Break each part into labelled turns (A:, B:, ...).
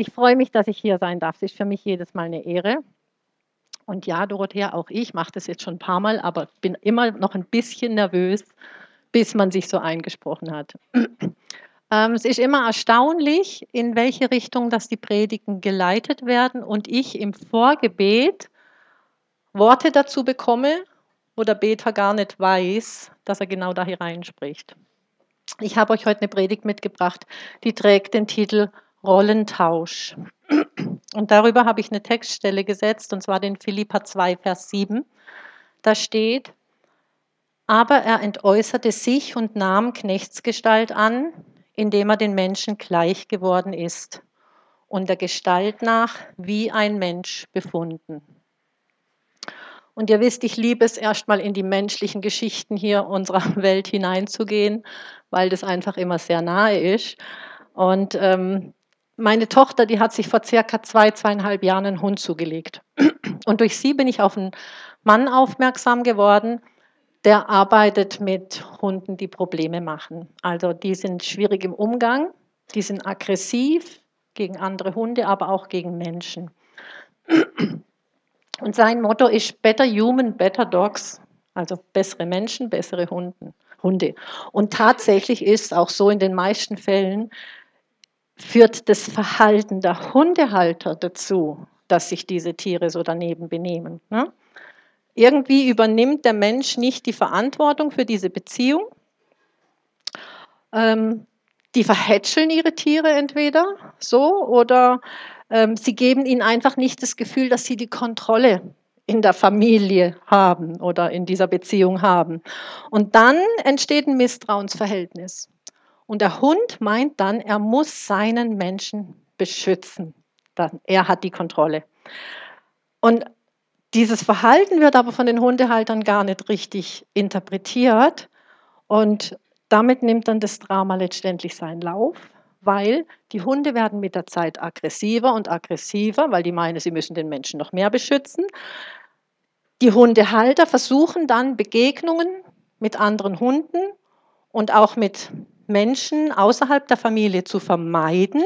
A: Ich freue mich, dass ich hier sein darf. Es ist für mich jedes Mal eine Ehre. Und ja, Dorothea, auch ich mache das jetzt schon ein paar Mal, aber bin immer noch ein bisschen nervös, bis man sich so eingesprochen hat. Ähm, es ist immer erstaunlich, in welche Richtung dass die Predigten geleitet werden und ich im Vorgebet Worte dazu bekomme, wo der Beter gar nicht weiß, dass er genau da hineinspricht. Ich habe euch heute eine Predigt mitgebracht, die trägt den Titel Rollentausch. Und darüber habe ich eine Textstelle gesetzt, und zwar den Philippa 2, Vers 7. Da steht, aber er entäußerte sich und nahm Knechtsgestalt an, indem er den Menschen gleich geworden ist und der Gestalt nach wie ein Mensch befunden. Und ihr wisst, ich liebe es erstmal in die menschlichen Geschichten hier unserer Welt hineinzugehen, weil das einfach immer sehr nahe ist. Und ähm, meine Tochter, die hat sich vor circa zwei, zweieinhalb Jahren einen Hund zugelegt. Und durch sie bin ich auf einen Mann aufmerksam geworden, der arbeitet mit Hunden, die Probleme machen. Also die sind schwierig im Umgang, die sind aggressiv gegen andere Hunde, aber auch gegen Menschen. Und sein Motto ist Better Human, Better Dogs, also bessere Menschen, bessere Hunde. Und tatsächlich ist auch so in den meisten Fällen, führt das Verhalten der Hundehalter dazu, dass sich diese Tiere so daneben benehmen. Ne? Irgendwie übernimmt der Mensch nicht die Verantwortung für diese Beziehung. Ähm, die verhätscheln ihre Tiere entweder so oder ähm, sie geben ihnen einfach nicht das Gefühl, dass sie die Kontrolle in der Familie haben oder in dieser Beziehung haben. Und dann entsteht ein Misstrauensverhältnis. Und der Hund meint dann, er muss seinen Menschen beschützen. Er hat die Kontrolle. Und dieses Verhalten wird aber von den Hundehaltern gar nicht richtig interpretiert. Und damit nimmt dann das Drama letztendlich seinen Lauf, weil die Hunde werden mit der Zeit aggressiver und aggressiver, weil die meinen, sie müssen den Menschen noch mehr beschützen. Die Hundehalter versuchen dann Begegnungen mit anderen Hunden und auch mit Menschen außerhalb der Familie zu vermeiden.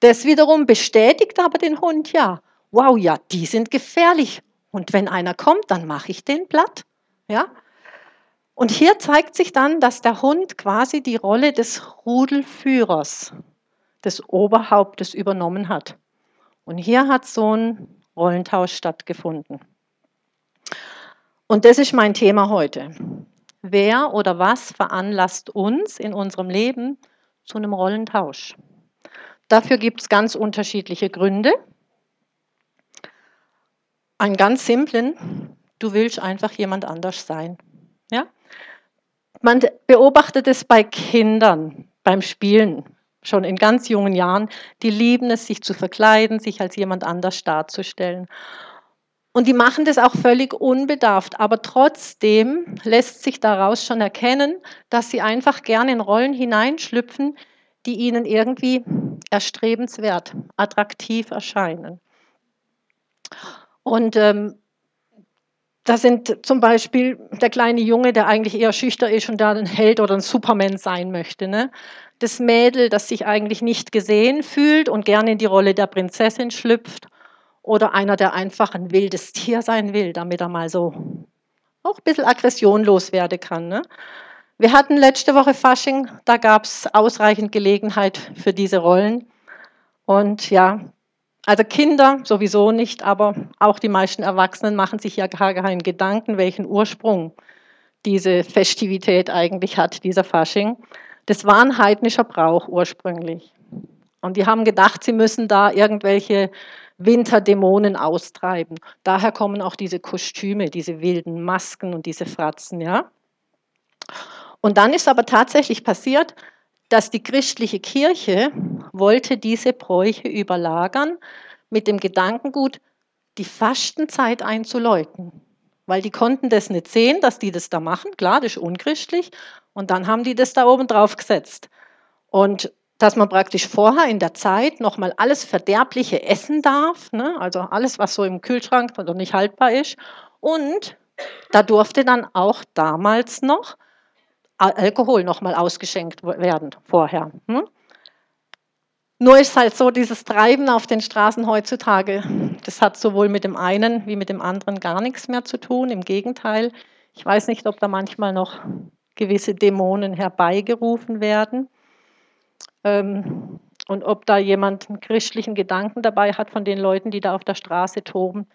A: Das wiederum bestätigt aber den Hund, ja, wow, ja, die sind gefährlich. Und wenn einer kommt, dann mache ich den platt. Ja? Und hier zeigt sich dann, dass der Hund quasi die Rolle des Rudelführers, des Oberhauptes übernommen hat. Und hier hat so ein Rollentausch stattgefunden. Und das ist mein Thema heute. Wer oder was veranlasst uns in unserem Leben zu einem Rollentausch? Dafür gibt es ganz unterschiedliche Gründe. Einen ganz simplen, du willst einfach jemand anders sein. Ja? Man beobachtet es bei Kindern beim Spielen, schon in ganz jungen Jahren. Die lieben es, sich zu verkleiden, sich als jemand anders darzustellen. Und die machen das auch völlig unbedarft. Aber trotzdem lässt sich daraus schon erkennen, dass sie einfach gerne in Rollen hineinschlüpfen, die ihnen irgendwie erstrebenswert, attraktiv erscheinen. Und ähm, da sind zum Beispiel der kleine Junge, der eigentlich eher schüchtern ist und da ein Held oder ein Superman sein möchte. Ne? Das Mädel, das sich eigentlich nicht gesehen fühlt und gerne in die Rolle der Prinzessin schlüpft oder einer, der einfach ein wildes Tier sein will, damit er mal so auch ein bisschen aggressionlos werden kann. Ne? Wir hatten letzte Woche Fasching, da gab es ausreichend Gelegenheit für diese Rollen. Und ja, also Kinder sowieso nicht, aber auch die meisten Erwachsenen machen sich ja gar keinen Gedanken, welchen Ursprung diese Festivität eigentlich hat, dieser Fasching. Das war ein heidnischer Brauch ursprünglich. Und die haben gedacht, sie müssen da irgendwelche Winterdämonen austreiben. Daher kommen auch diese Kostüme, diese wilden Masken und diese Fratzen, ja. Und dann ist aber tatsächlich passiert, dass die christliche Kirche wollte diese Bräuche überlagern mit dem Gedankengut, die Fastenzeit einzuläuten. Weil die konnten das nicht sehen, dass die das da machen. Klar, das ist unchristlich. Und dann haben die das da oben drauf gesetzt. Und dass man praktisch vorher in der Zeit nochmal alles Verderbliche essen darf, ne? also alles, was so im Kühlschrank noch nicht haltbar ist. Und da durfte dann auch damals noch Alkohol nochmal ausgeschenkt werden vorher. Hm? Nur ist halt so, dieses Treiben auf den Straßen heutzutage, das hat sowohl mit dem einen wie mit dem anderen gar nichts mehr zu tun. Im Gegenteil, ich weiß nicht, ob da manchmal noch gewisse Dämonen herbeigerufen werden ähm, und ob da jemand einen christlichen Gedanken dabei hat von den Leuten, die da auf der Straße toben,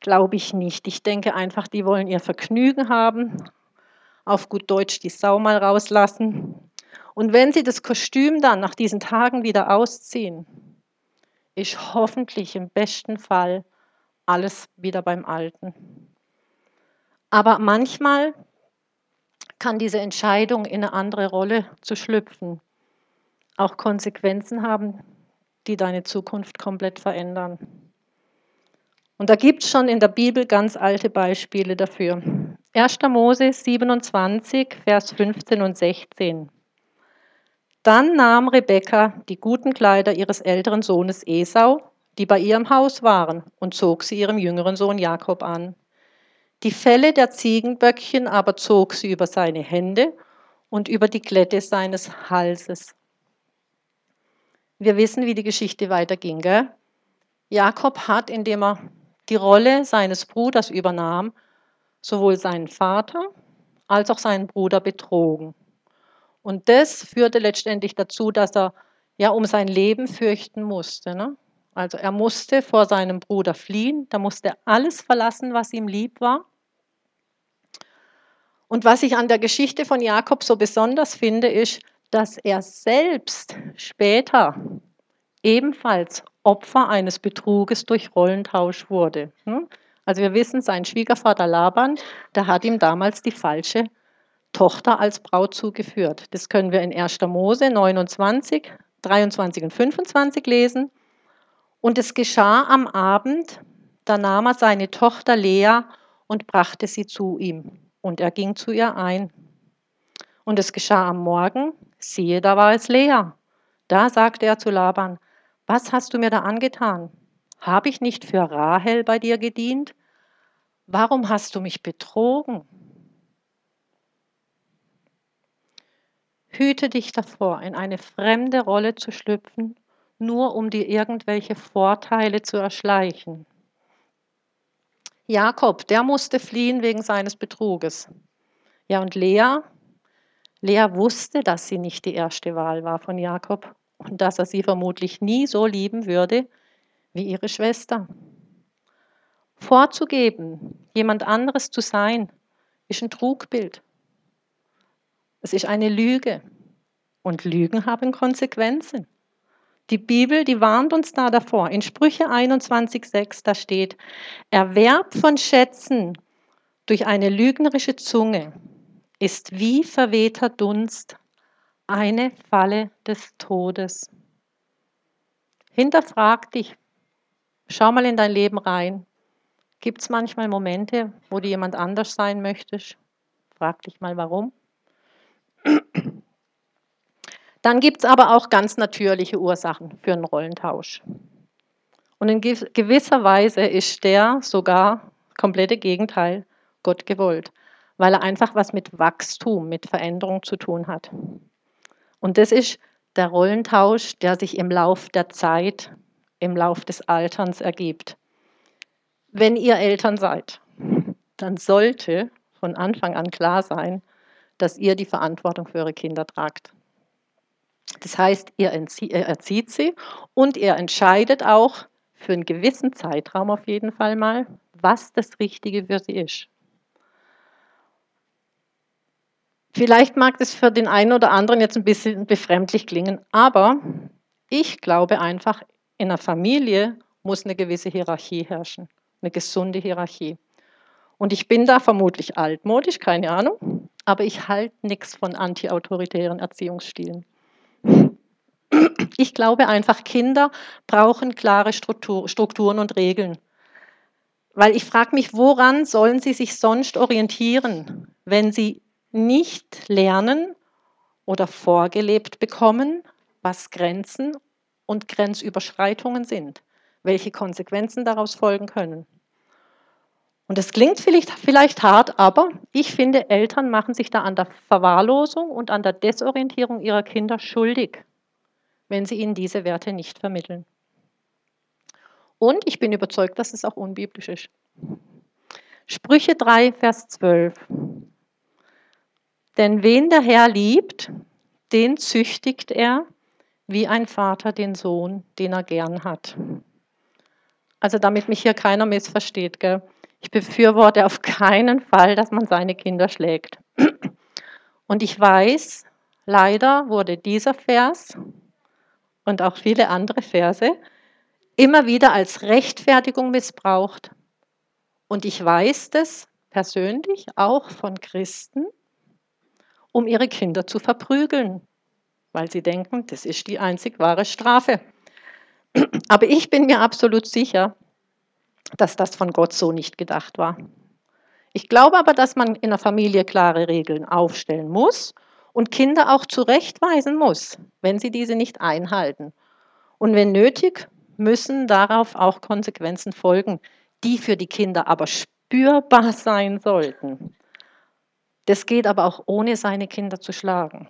A: glaube ich nicht. Ich denke einfach, die wollen ihr Vergnügen haben, auf gut Deutsch die Sau mal rauslassen und wenn Sie das Kostüm dann nach diesen Tagen wieder ausziehen, ist hoffentlich im besten Fall alles wieder beim Alten. Aber manchmal kann diese Entscheidung, in eine andere Rolle zu schlüpfen, auch Konsequenzen haben, die deine Zukunft komplett verändern. Und da gibt es schon in der Bibel ganz alte Beispiele dafür. 1. Mose 27, Vers 15 und 16. Dann nahm Rebekka die guten Kleider ihres älteren Sohnes Esau, die bei ihr im Haus waren, und zog sie ihrem jüngeren Sohn Jakob an. Die Felle der Ziegenböckchen aber zog sie über seine Hände und über die Glätte seines Halses. Wir wissen, wie die Geschichte weiterging. Gell? Jakob hat, indem er die Rolle seines Bruders übernahm, sowohl seinen Vater als auch seinen Bruder betrogen. Und das führte letztendlich dazu, dass er ja um sein Leben fürchten musste. Ne? Also er musste vor seinem Bruder fliehen, da musste er alles verlassen, was ihm lieb war. Und was ich an der Geschichte von Jakob so besonders finde, ist, dass er selbst später ebenfalls Opfer eines Betruges durch Rollentausch wurde. Hm? Also wir wissen, sein Schwiegervater Laban, der hat ihm damals die falsche Tochter als Braut zugeführt. Das können wir in 1. Mose 29, 23 und 25 lesen. Und es geschah am Abend, da nahm er seine Tochter Lea und brachte sie zu ihm. Und er ging zu ihr ein. Und es geschah am Morgen, siehe, da war es Lea. Da sagte er zu Laban, was hast du mir da angetan? Habe ich nicht für Rahel bei dir gedient? Warum hast du mich betrogen? Hüte dich davor, in eine fremde Rolle zu schlüpfen, nur um dir irgendwelche Vorteile zu erschleichen. Jakob, der musste fliehen wegen seines Betruges. Ja, und Lea? Lea wusste, dass sie nicht die erste Wahl war von Jakob und dass er sie vermutlich nie so lieben würde wie ihre Schwester. Vorzugeben, jemand anderes zu sein, ist ein Trugbild. Es ist eine Lüge. Und Lügen haben Konsequenzen. Die Bibel, die warnt uns da davor. In Sprüche 21,6, da steht, Erwerb von Schätzen durch eine lügnerische Zunge ist wie verwehter Dunst, eine Falle des Todes. Hinterfrag dich, schau mal in dein Leben rein. Gibt es manchmal Momente, wo du jemand anders sein möchtest? Frag dich mal, warum. Dann gibt es aber auch ganz natürliche Ursachen für einen Rollentausch. Und in gewisser Weise ist der sogar komplette Gegenteil Gott gewollt, weil er einfach was mit Wachstum, mit Veränderung zu tun hat. Und das ist der Rollentausch, der sich im Lauf der Zeit, im Lauf des Alterns ergibt. Wenn ihr Eltern seid, dann sollte von Anfang an klar sein, dass ihr die Verantwortung für eure Kinder tragt. Das heißt, ihr erzieht sie und ihr entscheidet auch für einen gewissen Zeitraum auf jeden Fall mal, was das Richtige für sie ist. Vielleicht mag das für den einen oder anderen jetzt ein bisschen befremdlich klingen, aber ich glaube einfach, in einer Familie muss eine gewisse Hierarchie herrschen, eine gesunde Hierarchie. Und ich bin da vermutlich altmodisch, keine Ahnung, aber ich halte nichts von antiautoritären Erziehungsstilen. Ich glaube einfach, Kinder brauchen klare Struktur, Strukturen und Regeln. Weil ich frage mich, woran sollen sie sich sonst orientieren, wenn sie nicht lernen oder vorgelebt bekommen, was Grenzen und Grenzüberschreitungen sind, welche Konsequenzen daraus folgen können. Und das klingt vielleicht, vielleicht hart, aber ich finde, Eltern machen sich da an der Verwahrlosung und an der Desorientierung ihrer Kinder schuldig, wenn sie ihnen diese Werte nicht vermitteln. Und ich bin überzeugt, dass es auch unbiblisch ist. Sprüche 3, Vers 12. Denn wen der Herr liebt, den züchtigt er, wie ein Vater den Sohn, den er gern hat. Also damit mich hier keiner missversteht. Gell? Ich befürworte auf keinen Fall, dass man seine Kinder schlägt. Und ich weiß, leider wurde dieser Vers und auch viele andere Verse immer wieder als Rechtfertigung missbraucht. Und ich weiß das persönlich auch von Christen, um ihre Kinder zu verprügeln, weil sie denken, das ist die einzig wahre Strafe. Aber ich bin mir absolut sicher, dass das von Gott so nicht gedacht war. Ich glaube aber, dass man in der Familie klare Regeln aufstellen muss und Kinder auch zurechtweisen muss, wenn sie diese nicht einhalten. Und wenn nötig, müssen darauf auch Konsequenzen folgen, die für die Kinder aber spürbar sein sollten. Das geht aber auch ohne seine Kinder zu schlagen.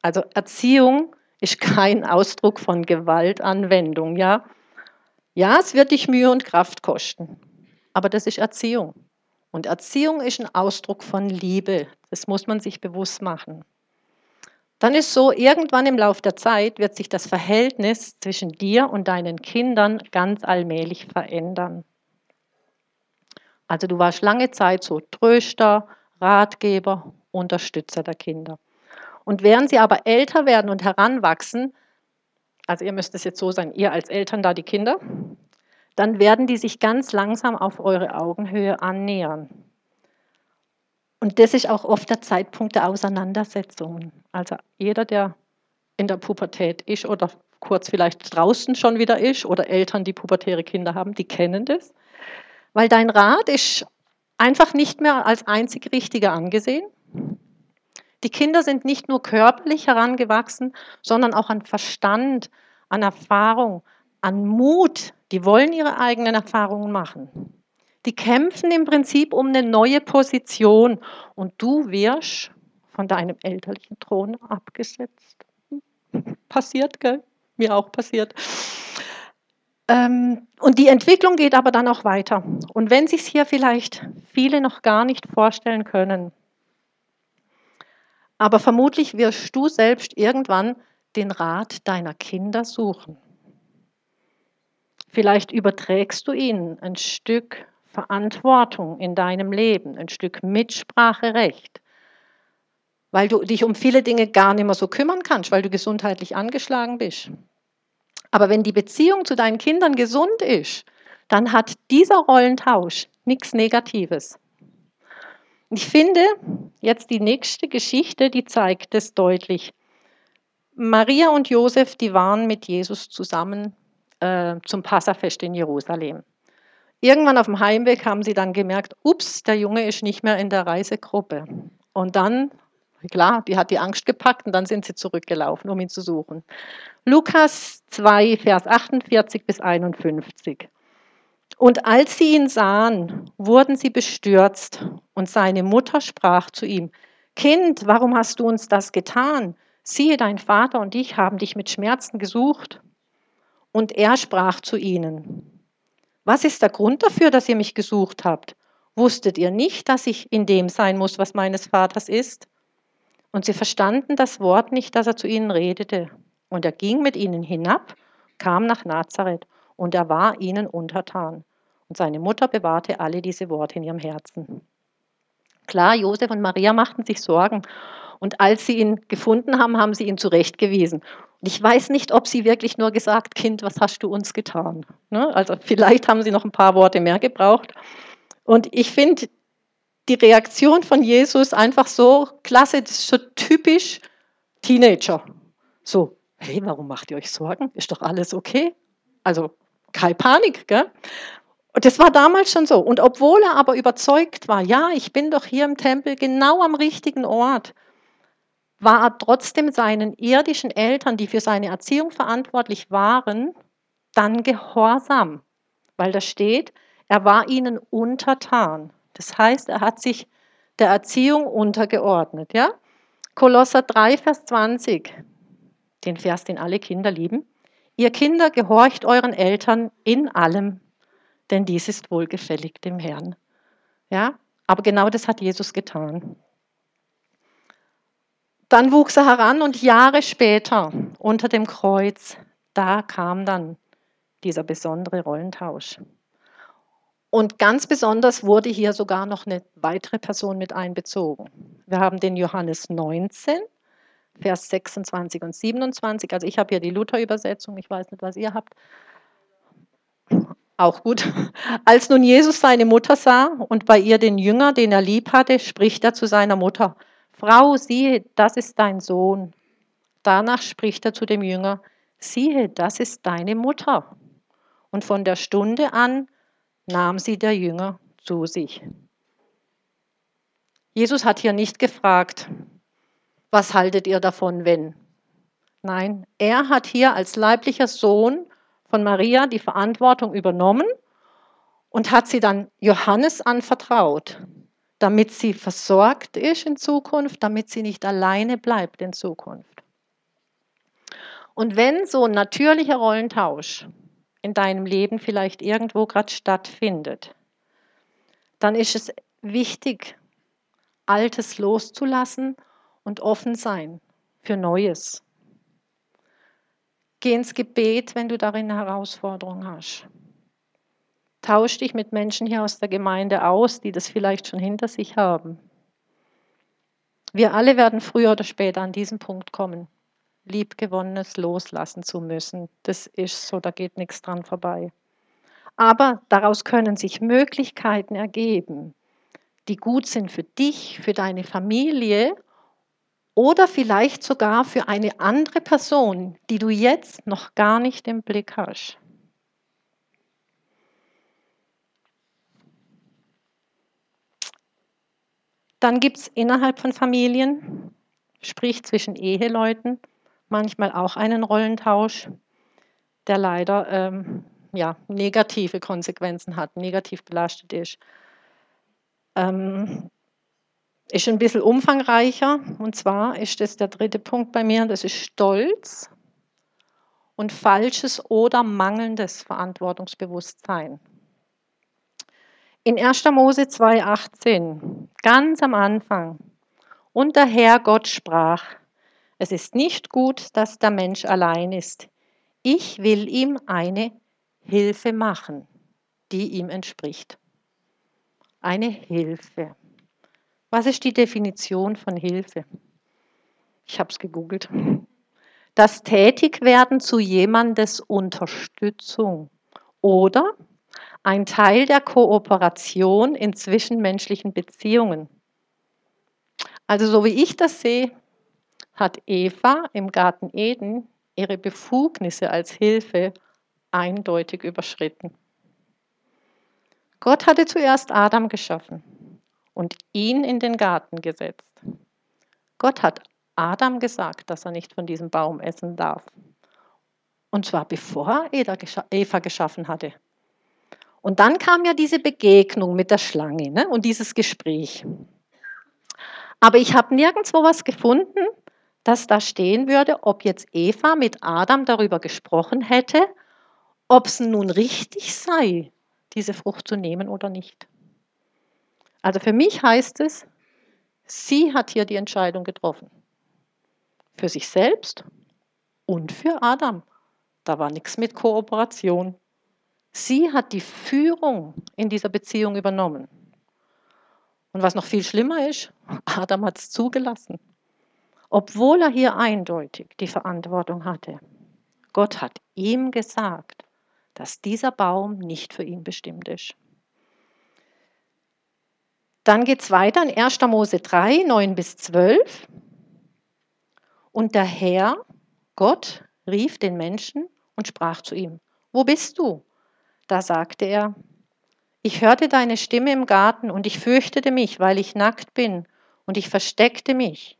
A: Also Erziehung ist kein Ausdruck von Gewaltanwendung, ja? Ja, es wird dich Mühe und Kraft kosten, aber das ist Erziehung. Und Erziehung ist ein Ausdruck von Liebe. Das muss man sich bewusst machen. Dann ist so, irgendwann im Laufe der Zeit wird sich das Verhältnis zwischen dir und deinen Kindern ganz allmählich verändern. Also du warst lange Zeit so Tröster, Ratgeber, Unterstützer der Kinder. Und während sie aber älter werden und heranwachsen, also ihr müsst es jetzt so sein, ihr als Eltern da die Kinder, dann werden die sich ganz langsam auf eure Augenhöhe annähern. Und das ist auch oft der Zeitpunkt der Auseinandersetzungen. Also jeder, der in der Pubertät ist oder kurz vielleicht draußen schon wieder ist oder Eltern, die pubertäre Kinder haben, die kennen das. Weil dein Rat ist einfach nicht mehr als einzig richtiger angesehen. Die Kinder sind nicht nur körperlich herangewachsen, sondern auch an Verstand, an Erfahrung, an Mut. Die wollen ihre eigenen Erfahrungen machen. Die kämpfen im Prinzip um eine neue Position und du wirst von deinem elterlichen Thron abgesetzt. Passiert, gell? Mir auch passiert. Ähm, und die Entwicklung geht aber dann auch weiter. Und wenn sich hier vielleicht viele noch gar nicht vorstellen können, aber vermutlich wirst du selbst irgendwann den Rat deiner Kinder suchen. Vielleicht überträgst du ihnen ein Stück Verantwortung in deinem Leben, ein Stück Mitspracherecht, weil du dich um viele Dinge gar nicht mehr so kümmern kannst, weil du gesundheitlich angeschlagen bist. Aber wenn die Beziehung zu deinen Kindern gesund ist, dann hat dieser Rollentausch nichts Negatives. Ich finde, jetzt die nächste Geschichte, die zeigt es deutlich. Maria und Josef, die waren mit Jesus zusammen äh, zum Passafest in Jerusalem. Irgendwann auf dem Heimweg haben sie dann gemerkt, ups, der Junge ist nicht mehr in der Reisegruppe. Und dann, klar, die hat die Angst gepackt und dann sind sie zurückgelaufen, um ihn zu suchen. Lukas 2, Vers 48 bis 51. Und als sie ihn sahen, wurden sie bestürzt. Und seine Mutter sprach zu ihm, Kind, warum hast du uns das getan? Siehe, dein Vater und ich haben dich mit Schmerzen gesucht. Und er sprach zu ihnen, was ist der Grund dafür, dass ihr mich gesucht habt? Wusstet ihr nicht, dass ich in dem sein muss, was meines Vaters ist? Und sie verstanden das Wort nicht, das er zu ihnen redete. Und er ging mit ihnen hinab, kam nach Nazareth und er war ihnen untertan. Und seine Mutter bewahrte alle diese Worte in ihrem Herzen. Klar, Josef und Maria machten sich Sorgen. Und als sie ihn gefunden haben, haben sie ihn zurechtgewiesen. Und ich weiß nicht, ob sie wirklich nur gesagt, Kind, was hast du uns getan? Ne? Also vielleicht haben sie noch ein paar Worte mehr gebraucht. Und ich finde die Reaktion von Jesus einfach so klasse, das ist so typisch Teenager. So, hey, warum macht ihr euch Sorgen? Ist doch alles okay? Also keine Panik, gell? Und das war damals schon so. Und obwohl er aber überzeugt war, ja, ich bin doch hier im Tempel genau am richtigen Ort, war er trotzdem seinen irdischen Eltern, die für seine Erziehung verantwortlich waren, dann gehorsam. Weil da steht, er war ihnen untertan. Das heißt, er hat sich der Erziehung untergeordnet. Ja? Kolosser 3, Vers 20. den Vers, den alle Kinder lieben. Ihr Kinder gehorcht euren Eltern in allem, denn dies ist wohlgefällig dem Herrn. Ja, aber genau das hat Jesus getan. Dann wuchs er heran und Jahre später unter dem Kreuz, da kam dann dieser besondere Rollentausch. Und ganz besonders wurde hier sogar noch eine weitere Person mit einbezogen. Wir haben den Johannes 19, Vers 26 und 27. Also ich habe hier die Luther-Übersetzung, ich weiß nicht, was ihr habt. Auch gut. Als nun Jesus seine Mutter sah und bei ihr den Jünger, den er lieb hatte, spricht er zu seiner Mutter, Frau, siehe, das ist dein Sohn. Danach spricht er zu dem Jünger, siehe, das ist deine Mutter. Und von der Stunde an nahm sie der Jünger zu sich. Jesus hat hier nicht gefragt, was haltet ihr davon, wenn? Nein, er hat hier als leiblicher Sohn von Maria die Verantwortung übernommen und hat sie dann Johannes anvertraut, damit sie versorgt ist in Zukunft, damit sie nicht alleine bleibt in Zukunft. Und wenn so ein natürlicher Rollentausch in deinem Leben vielleicht irgendwo gerade stattfindet, dann ist es wichtig, Altes loszulassen und offen sein für Neues. Geh ins Gebet, wenn du darin eine Herausforderung hast. Tausch dich mit Menschen hier aus der Gemeinde aus, die das vielleicht schon hinter sich haben. Wir alle werden früher oder später an diesen Punkt kommen, Liebgewonnenes loslassen zu müssen. Das ist so, da geht nichts dran vorbei. Aber daraus können sich Möglichkeiten ergeben, die gut sind für dich, für deine Familie oder vielleicht sogar für eine andere Person, die du jetzt noch gar nicht im Blick hast. Dann gibt es innerhalb von Familien, sprich zwischen Eheleuten, manchmal auch einen Rollentausch, der leider ähm, ja, negative Konsequenzen hat, negativ belastet ist. Ähm, ist ein bisschen umfangreicher. Und zwar ist das der dritte Punkt bei mir, das ist Stolz und falsches oder mangelndes Verantwortungsbewusstsein. In 1. Mose 2,18, ganz am Anfang, und der Herr Gott sprach, es ist nicht gut, dass der Mensch allein ist. Ich will ihm eine Hilfe machen, die ihm entspricht. Eine Hilfe. Was ist die Definition von Hilfe? Ich habe es gegoogelt. Das Tätigwerden zu jemandes Unterstützung oder ein Teil der Kooperation in zwischenmenschlichen Beziehungen. Also so wie ich das sehe, hat Eva im Garten Eden ihre Befugnisse als Hilfe eindeutig überschritten. Gott hatte zuerst Adam geschaffen und ihn in den Garten gesetzt. Gott hat Adam gesagt, dass er nicht von diesem Baum essen darf. Und zwar bevor Eva geschaffen hatte. Und dann kam ja diese Begegnung mit der Schlange ne? und dieses Gespräch. Aber ich habe nirgendwo was gefunden, dass da stehen würde, ob jetzt Eva mit Adam darüber gesprochen hätte, ob es nun richtig sei, diese Frucht zu nehmen oder nicht. Also für mich heißt es, sie hat hier die Entscheidung getroffen. Für sich selbst und für Adam. Da war nichts mit Kooperation. Sie hat die Führung in dieser Beziehung übernommen. Und was noch viel schlimmer ist, Adam hat es zugelassen. Obwohl er hier eindeutig die Verantwortung hatte. Gott hat ihm gesagt, dass dieser Baum nicht für ihn bestimmt ist. Dann geht es weiter in 1. Mose 3, 9 bis 12. Und der Herr, Gott, rief den Menschen und sprach zu ihm, wo bist du? Da sagte er, ich hörte deine Stimme im Garten und ich fürchtete mich, weil ich nackt bin, und ich versteckte mich.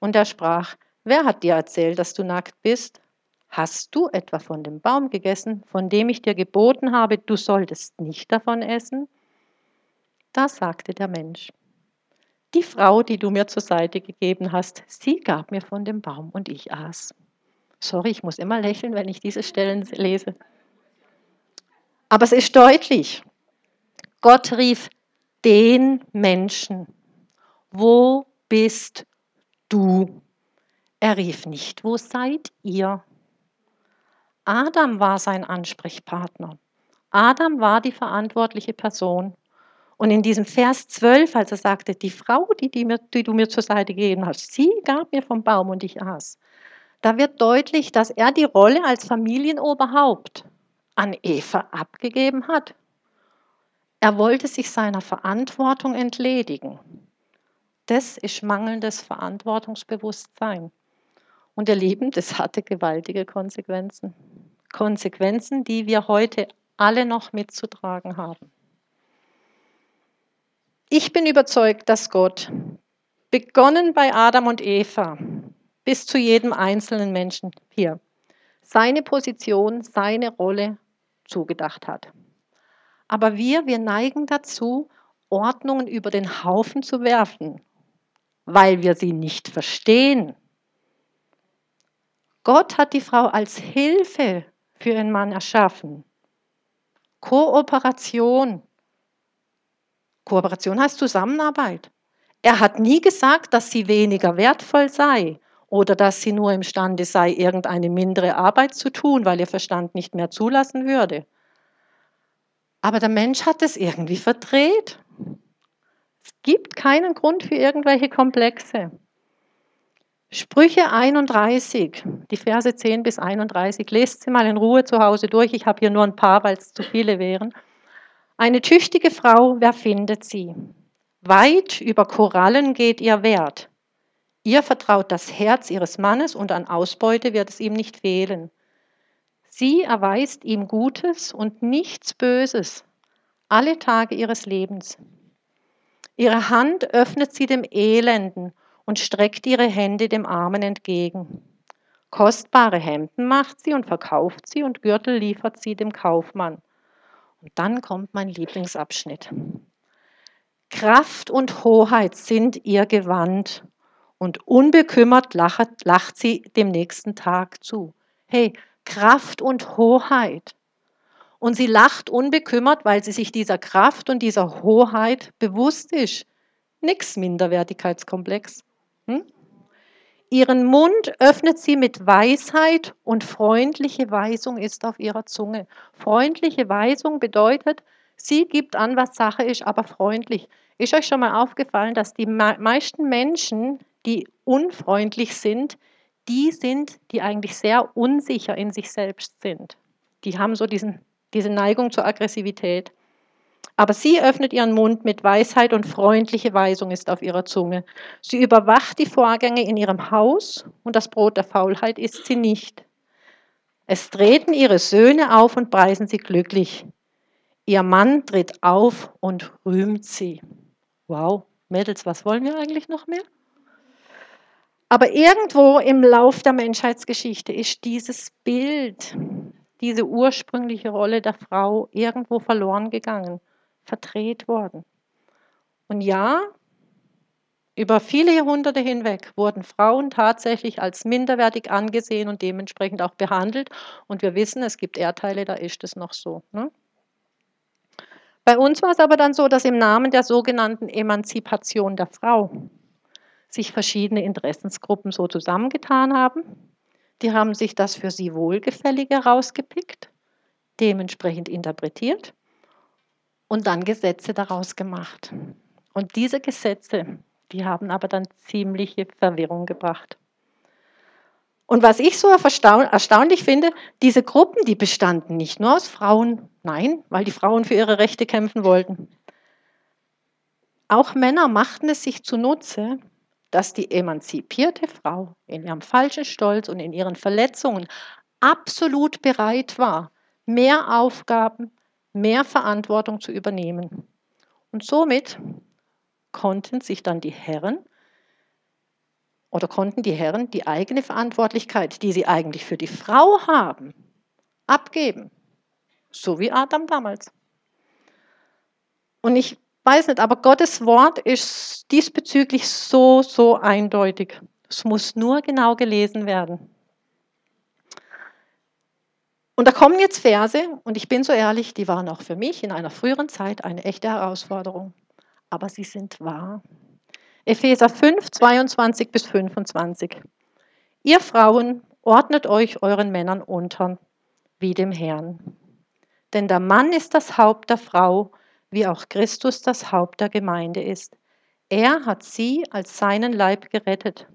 A: Und er sprach, wer hat dir erzählt, dass du nackt bist? Hast du etwa von dem Baum gegessen, von dem ich dir geboten habe, du solltest nicht davon essen? Da sagte der Mensch, die Frau, die du mir zur Seite gegeben hast, sie gab mir von dem Baum und ich aß. Sorry, ich muss immer lächeln, wenn ich diese Stellen lese. Aber es ist deutlich. Gott rief den Menschen. Wo bist du? Er rief nicht, wo seid ihr? Adam war sein Ansprechpartner. Adam war die verantwortliche Person. Und in diesem Vers 12, als er sagte, die Frau, die, die, mir, die du mir zur Seite gegeben hast, sie gab mir vom Baum und ich aß, da wird deutlich, dass er die Rolle als Familienoberhaupt an Eva abgegeben hat. Er wollte sich seiner Verantwortung entledigen. Das ist mangelndes Verantwortungsbewusstsein. Und ihr Lieben, das hatte gewaltige Konsequenzen. Konsequenzen, die wir heute alle noch mitzutragen haben. Ich bin überzeugt, dass Gott, begonnen bei Adam und Eva, bis zu jedem einzelnen Menschen hier, seine Position, seine Rolle zugedacht hat. Aber wir, wir neigen dazu, Ordnungen über den Haufen zu werfen, weil wir sie nicht verstehen. Gott hat die Frau als Hilfe für den Mann erschaffen. Kooperation. Kooperation heißt Zusammenarbeit. Er hat nie gesagt, dass sie weniger wertvoll sei oder dass sie nur imstande sei, irgendeine mindere Arbeit zu tun, weil ihr Verstand nicht mehr zulassen würde. Aber der Mensch hat es irgendwie verdreht. Gibt keinen Grund für irgendwelche Komplexe. Sprüche 31, die Verse 10 bis 31, lest sie mal in Ruhe zu Hause durch. Ich habe hier nur ein paar, weil es zu viele wären. Eine tüchtige Frau, wer findet sie? Weit über Korallen geht ihr Wert. Ihr vertraut das Herz ihres Mannes und an Ausbeute wird es ihm nicht fehlen. Sie erweist ihm Gutes und nichts Böses alle Tage ihres Lebens. Ihre Hand öffnet sie dem Elenden und streckt ihre Hände dem Armen entgegen. Kostbare Hemden macht sie und verkauft sie und Gürtel liefert sie dem Kaufmann. Und dann kommt mein Lieblingsabschnitt. Kraft und Hoheit sind ihr Gewand und unbekümmert lacht, lacht sie dem nächsten Tag zu. Hey, Kraft und Hoheit. Und sie lacht unbekümmert, weil sie sich dieser Kraft und dieser Hoheit bewusst ist. Nix Minderwertigkeitskomplex. Hm? Ihren Mund öffnet sie mit Weisheit und freundliche Weisung ist auf ihrer Zunge. Freundliche Weisung bedeutet, sie gibt an, was Sache ist, aber freundlich. Ist euch schon mal aufgefallen, dass die meisten Menschen, die unfreundlich sind, die sind, die eigentlich sehr unsicher in sich selbst sind. Die haben so diesen, diese Neigung zur Aggressivität. Aber sie öffnet ihren Mund mit Weisheit und freundliche Weisung ist auf ihrer Zunge. Sie überwacht die Vorgänge in ihrem Haus und das Brot der Faulheit isst sie nicht. Es treten ihre Söhne auf und preisen sie glücklich. Ihr Mann tritt auf und rühmt sie. Wow, Mädels, was wollen wir eigentlich noch mehr? Aber irgendwo im Lauf der Menschheitsgeschichte ist dieses Bild, diese ursprüngliche Rolle der Frau irgendwo verloren gegangen verdreht worden. Und ja, über viele Jahrhunderte hinweg wurden Frauen tatsächlich als minderwertig angesehen und dementsprechend auch behandelt. Und wir wissen, es gibt Erdteile, da ist es noch so. Ne? Bei uns war es aber dann so, dass im Namen der sogenannten Emanzipation der Frau sich verschiedene Interessensgruppen so zusammengetan haben. Die haben sich das für sie Wohlgefällige rausgepickt, dementsprechend interpretiert und dann Gesetze daraus gemacht. Und diese Gesetze, die haben aber dann ziemliche Verwirrung gebracht. Und was ich so erstaunlich finde, diese Gruppen, die bestanden nicht nur aus Frauen, nein, weil die Frauen für ihre Rechte kämpfen wollten. Auch Männer machten es sich zunutze, dass die emanzipierte Frau in ihrem falschen Stolz und in ihren Verletzungen absolut bereit war, mehr Aufgaben, mehr Verantwortung zu übernehmen. Und somit konnten sich dann die Herren oder konnten die Herren die eigene Verantwortlichkeit, die sie eigentlich für die Frau haben, abgeben. So wie Adam damals. Und ich weiß nicht, aber Gottes Wort ist diesbezüglich so, so eindeutig. Es muss nur genau gelesen werden. Und da kommen jetzt Verse, und ich bin so ehrlich, die waren auch für mich in einer früheren Zeit eine echte Herausforderung. Aber sie sind wahr. Epheser 5, 22 bis 25. Ihr Frauen ordnet euch euren Männern unter, wie dem Herrn. Denn der Mann ist das Haupt der Frau, wie auch Christus das Haupt der Gemeinde ist. Er hat sie als seinen Leib gerettet.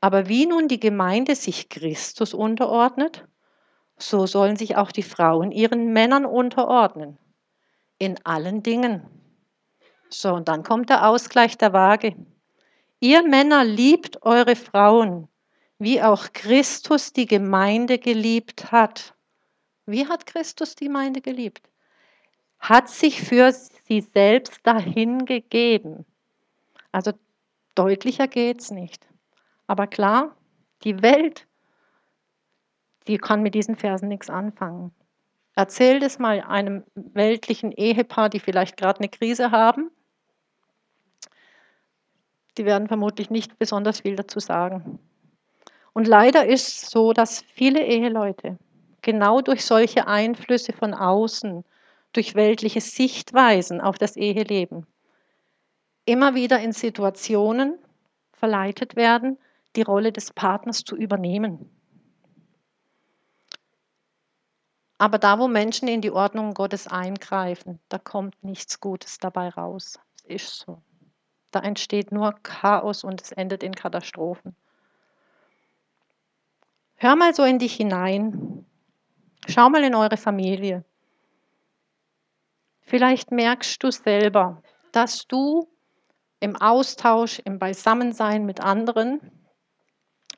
A: Aber wie nun die Gemeinde sich Christus unterordnet, so sollen sich auch die Frauen ihren Männern unterordnen. In allen Dingen. So, und dann kommt der Ausgleich der Waage. Ihr Männer liebt eure Frauen, wie auch Christus die Gemeinde geliebt hat. Wie hat Christus die Gemeinde geliebt? Hat sich für sie selbst dahingegeben. Also deutlicher geht es nicht. Aber klar, die Welt die kann mit diesen Versen nichts anfangen. Erzähl das mal einem weltlichen Ehepaar, die vielleicht gerade eine Krise haben. Die werden vermutlich nicht besonders viel dazu sagen. Und leider ist es so, dass viele Eheleute genau durch solche Einflüsse von außen, durch weltliche Sichtweisen auf das Eheleben, immer wieder in Situationen verleitet werden, die Rolle des Partners zu übernehmen. Aber da, wo Menschen in die Ordnung Gottes eingreifen, da kommt nichts Gutes dabei raus. Es ist so. Da entsteht nur Chaos und es endet in Katastrophen. Hör mal so in dich hinein. Schau mal in eure Familie. Vielleicht merkst du selber, dass du im Austausch, im Beisammensein mit anderen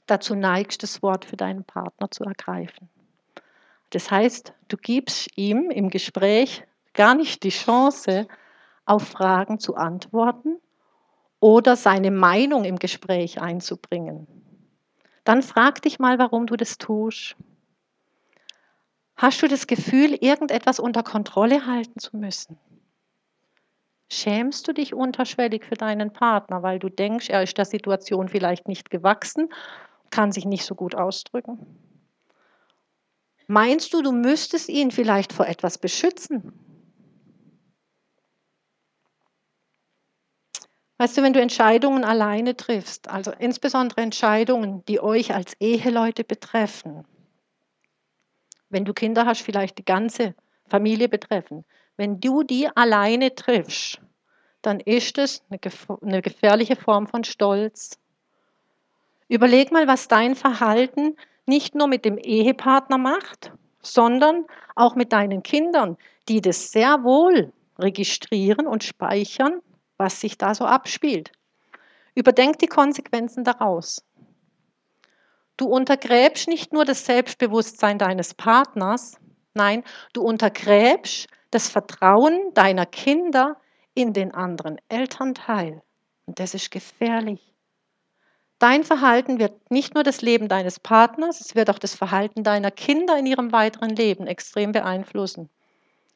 A: dazu neigst, das Wort für deinen Partner zu ergreifen. Das heißt, du gibst ihm im Gespräch gar nicht die Chance, auf Fragen zu antworten oder seine Meinung im Gespräch einzubringen. Dann frag dich mal, warum du das tust. Hast du das Gefühl, irgendetwas unter Kontrolle halten zu müssen? Schämst du dich unterschwellig für deinen Partner, weil du denkst, er ist der Situation vielleicht nicht gewachsen, kann sich nicht so gut ausdrücken? Meinst du, du müsstest ihn vielleicht vor etwas beschützen? Weißt du, wenn du Entscheidungen alleine triffst, also insbesondere Entscheidungen, die euch als Eheleute betreffen, wenn du Kinder hast, vielleicht die ganze Familie betreffen, wenn du die alleine triffst, dann ist es eine gefährliche Form von Stolz. Überleg mal, was dein Verhalten nicht nur mit dem Ehepartner macht, sondern auch mit deinen Kindern, die das sehr wohl registrieren und speichern, was sich da so abspielt. Überdenk die Konsequenzen daraus. Du untergräbst nicht nur das Selbstbewusstsein deines Partners, nein, du untergräbst das Vertrauen deiner Kinder in den anderen Elternteil. Und das ist gefährlich. Dein Verhalten wird nicht nur das Leben deines Partners, es wird auch das Verhalten deiner Kinder in ihrem weiteren Leben extrem beeinflussen.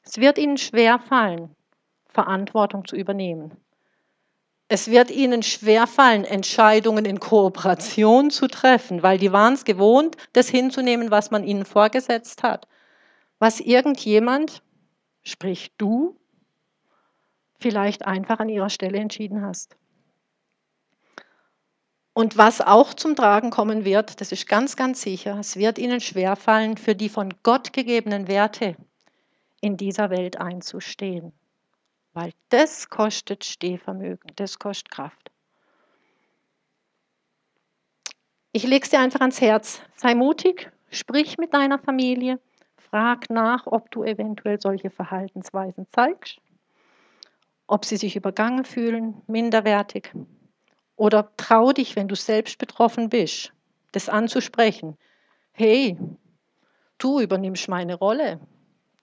A: Es wird ihnen schwer fallen, Verantwortung zu übernehmen. Es wird ihnen schwer fallen, Entscheidungen in Kooperation zu treffen, weil die waren es gewohnt, das hinzunehmen, was man ihnen vorgesetzt hat. Was irgendjemand, sprich du, vielleicht einfach an ihrer Stelle entschieden hast. Und was auch zum Tragen kommen wird, das ist ganz, ganz sicher, es wird ihnen schwerfallen, für die von Gott gegebenen Werte in dieser Welt einzustehen. Weil das kostet Stehvermögen, das kostet Kraft. Ich lege es dir einfach ans Herz. Sei mutig, sprich mit deiner Familie, frag nach, ob du eventuell solche Verhaltensweisen zeigst, ob sie sich übergangen fühlen, minderwertig oder trau dich, wenn du selbst betroffen bist, das anzusprechen. Hey, du übernimmst meine Rolle.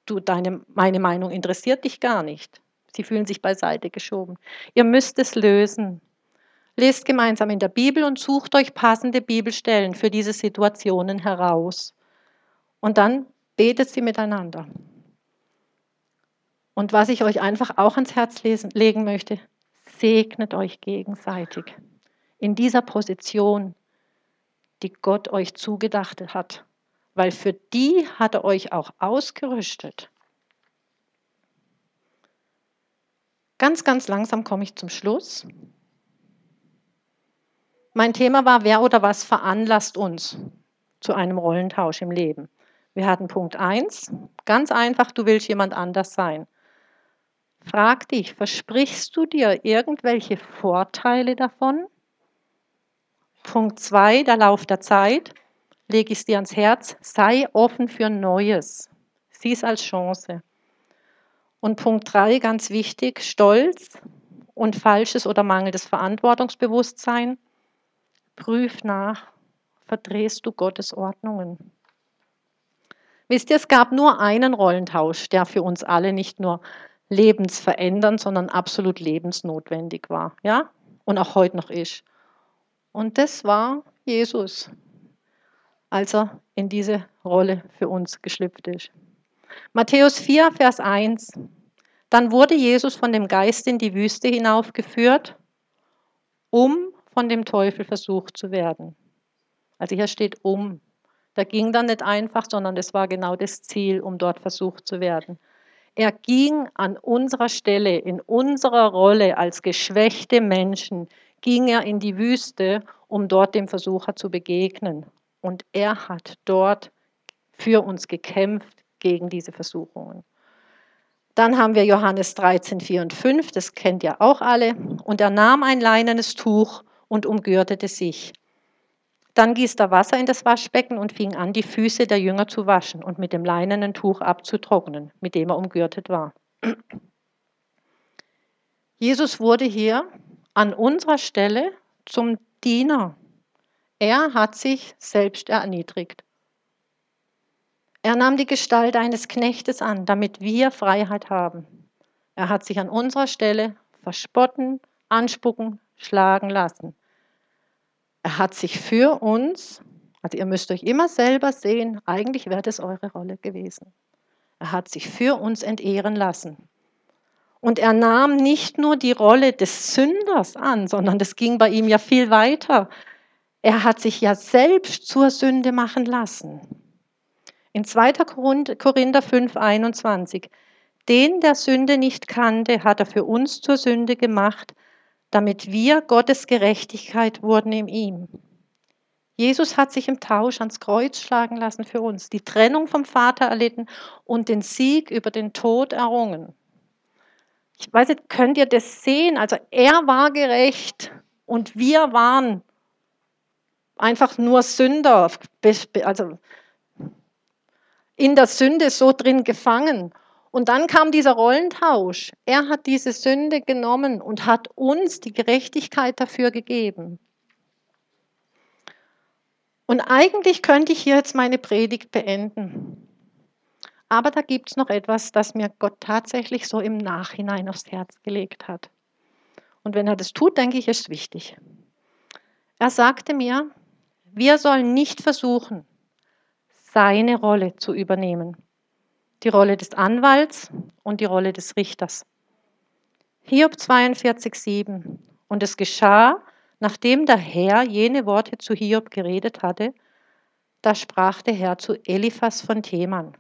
A: Du, deine, meine Meinung interessiert dich gar nicht. Sie fühlen sich beiseite geschoben. Ihr müsst es lösen. Lest gemeinsam in der Bibel und sucht euch passende Bibelstellen für diese Situationen heraus. Und dann betet sie miteinander. Und was ich euch einfach auch ans Herz lesen, legen möchte, segnet euch gegenseitig in dieser Position, die Gott euch zugedacht hat, weil für die hat er euch auch ausgerüstet. Ganz, ganz langsam komme ich zum Schluss. Mein Thema war, wer oder was veranlasst uns zu einem Rollentausch im Leben. Wir hatten Punkt 1, ganz einfach, du willst jemand anders sein. Frag dich, versprichst du dir irgendwelche Vorteile davon? Punkt 2, der Lauf der Zeit, lege ich es dir ans Herz, sei offen für Neues. Sieh es als Chance. Und Punkt 3, ganz wichtig, Stolz und falsches oder mangelndes Verantwortungsbewusstsein. Prüf nach, verdrehst du Gottes Ordnungen. Wisst ihr, es gab nur einen Rollentausch, der für uns alle nicht nur lebensverändernd, sondern absolut lebensnotwendig war. Ja? Und auch heute noch ist. Und das war Jesus, als er in diese Rolle für uns geschlüpft ist. Matthäus 4, Vers 1. Dann wurde Jesus von dem Geist in die Wüste hinaufgeführt, um von dem Teufel versucht zu werden. Also hier steht um. Da ging dann nicht einfach, sondern das war genau das Ziel, um dort versucht zu werden. Er ging an unserer Stelle, in unserer Rolle als geschwächte Menschen, ging er in die Wüste, um dort dem Versucher zu begegnen. Und er hat dort für uns gekämpft gegen diese Versuchungen. Dann haben wir Johannes 13, 4 und 5, das kennt ihr auch alle. Und er nahm ein leinenes Tuch und umgürtete sich. Dann gießt er Wasser in das Waschbecken und fing an, die Füße der Jünger zu waschen und mit dem leinenen Tuch abzutrocknen, mit dem er umgürtet war. Jesus wurde hier an unserer Stelle zum Diener. Er hat sich selbst erniedrigt. Er nahm die Gestalt eines Knechtes an, damit wir Freiheit haben. Er hat sich an unserer Stelle verspotten, anspucken, schlagen lassen. Er hat sich für uns, also ihr müsst euch immer selber sehen, eigentlich wäre das eure Rolle gewesen. Er hat sich für uns entehren lassen. Und er nahm nicht nur die Rolle des Sünders an, sondern das ging bei ihm ja viel weiter. Er hat sich ja selbst zur Sünde machen lassen. In 2. Korinther 5, 21. Den der Sünde nicht kannte, hat er für uns zur Sünde gemacht, damit wir Gottes Gerechtigkeit wurden in ihm. Jesus hat sich im Tausch ans Kreuz schlagen lassen für uns, die Trennung vom Vater erlitten und den Sieg über den Tod errungen. Ich weiß nicht, könnt ihr das sehen? Also er war gerecht und wir waren einfach nur Sünder, also in der Sünde so drin gefangen. Und dann kam dieser Rollentausch. Er hat diese Sünde genommen und hat uns die Gerechtigkeit dafür gegeben. Und eigentlich könnte ich hier jetzt meine Predigt beenden. Aber da gibt es noch etwas, das mir Gott tatsächlich so im Nachhinein aufs Herz gelegt hat. Und wenn er das tut, denke ich, ist es wichtig. Er sagte mir, wir sollen nicht versuchen, seine Rolle zu übernehmen. Die Rolle des Anwalts und die Rolle des Richters. Hiob 42,7. Und es geschah, nachdem der Herr jene Worte zu Hiob geredet hatte, da sprach der Herr zu Eliphas von Theman: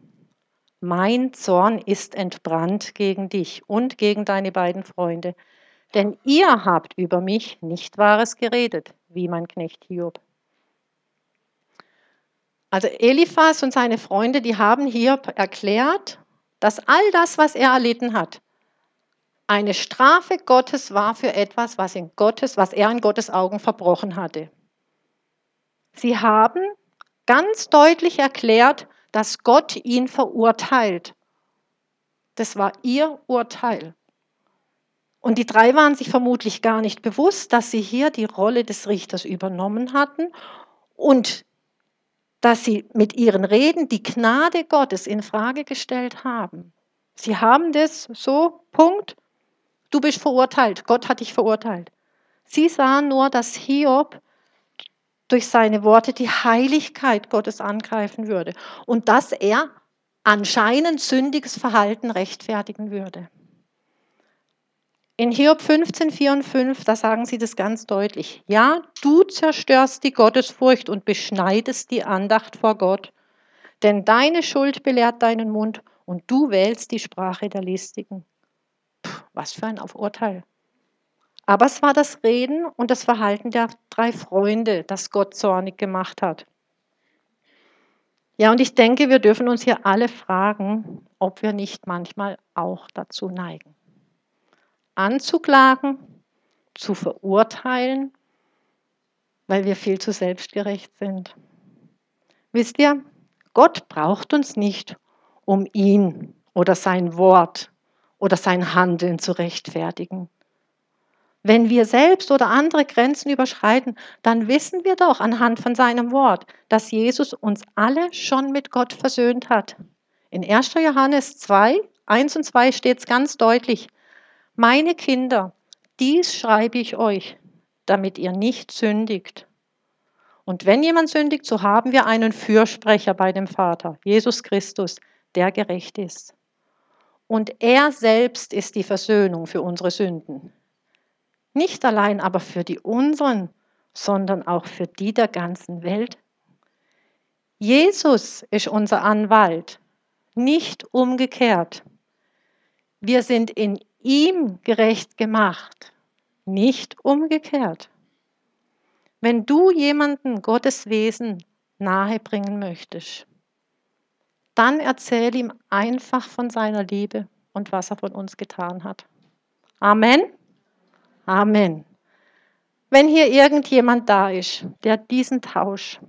A: Mein Zorn ist entbrannt gegen dich und gegen deine beiden Freunde, denn ihr habt über mich nicht Wahres geredet, wie mein Knecht Hiob. Also Eliphas und seine Freunde, die haben hier erklärt, dass all das, was er erlitten hat, eine Strafe Gottes war für etwas, was, in Gottes, was er in Gottes Augen verbrochen hatte. Sie haben ganz deutlich erklärt, dass Gott ihn verurteilt. Das war ihr Urteil. Und die drei waren sich vermutlich gar nicht bewusst, dass sie hier die Rolle des Richters übernommen hatten und dass sie mit ihren Reden die Gnade Gottes in Frage gestellt haben. Sie haben das so, Punkt, du bist verurteilt, Gott hat dich verurteilt. Sie sahen nur, dass Hiob durch seine Worte die Heiligkeit Gottes angreifen würde und dass er anscheinend sündiges Verhalten rechtfertigen würde. In Hiob 15, 4 und 5, da sagen sie das ganz deutlich. Ja, du zerstörst die Gottesfurcht und beschneidest die Andacht vor Gott. Denn deine Schuld belehrt deinen Mund und du wählst die Sprache der Listigen. Puh, was für ein Urteil. Aber es war das Reden und das Verhalten der drei Freunde, das Gott zornig gemacht hat. Ja, und ich denke, wir dürfen uns hier alle fragen, ob wir nicht manchmal auch dazu neigen. Anzuklagen, zu verurteilen, weil wir viel zu selbstgerecht sind. Wisst ihr, Gott braucht uns nicht, um ihn oder sein Wort oder sein Handeln zu rechtfertigen. Wenn wir selbst oder andere Grenzen überschreiten, dann wissen wir doch anhand von seinem Wort, dass Jesus uns alle schon mit Gott versöhnt hat. In 1. Johannes 2, 1 und 2 steht es ganz deutlich. Meine Kinder, dies schreibe ich euch, damit ihr nicht sündigt. Und wenn jemand sündigt, so haben wir einen Fürsprecher bei dem Vater, Jesus Christus, der gerecht ist. Und er selbst ist die Versöhnung für unsere Sünden. Nicht allein aber für die unseren, sondern auch für die der ganzen Welt. Jesus ist unser Anwalt, nicht umgekehrt. Wir sind in ihm gerecht gemacht, nicht umgekehrt. Wenn du jemanden Gottes Wesen nahebringen möchtest, dann erzähl ihm einfach von seiner Liebe und was er von uns getan hat. Amen. Amen. Wenn hier irgendjemand da ist, der diesen Tausch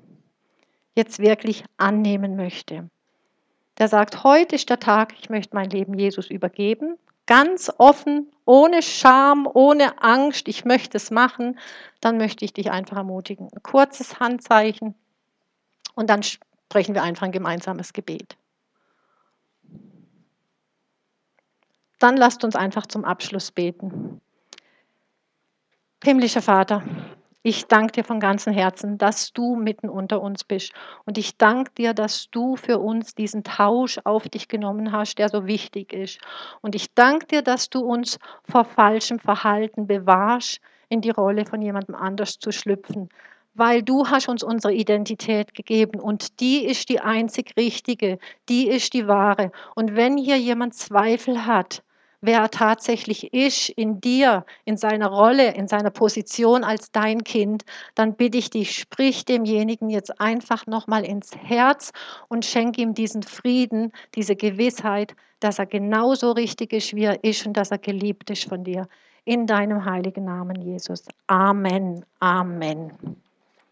A: jetzt wirklich annehmen möchte, der sagt, heute ist der Tag, ich möchte mein Leben Jesus übergeben, ganz offen, ohne Scham, ohne Angst, ich möchte es machen, dann möchte ich dich einfach ermutigen. Ein kurzes Handzeichen und dann sprechen wir einfach ein gemeinsames Gebet. Dann lasst uns einfach zum Abschluss beten. Himmlischer Vater, ich danke dir von ganzem Herzen, dass du mitten unter uns bist. Und ich danke dir, dass du für uns diesen Tausch auf dich genommen hast, der so wichtig ist. Und ich danke dir, dass du uns vor falschem Verhalten bewahrst, in die Rolle von jemandem anders zu schlüpfen. Weil du hast uns unsere Identität gegeben und die ist die einzig richtige, die ist die wahre. Und wenn hier jemand Zweifel hat, wer er tatsächlich ist in dir, in seiner Rolle, in seiner Position als dein Kind, dann bitte ich dich, sprich demjenigen jetzt einfach nochmal ins Herz und schenk ihm diesen Frieden, diese Gewissheit, dass er genauso richtig ist, wie er ist und dass er geliebt ist von dir. In deinem heiligen Namen, Jesus. Amen. Amen.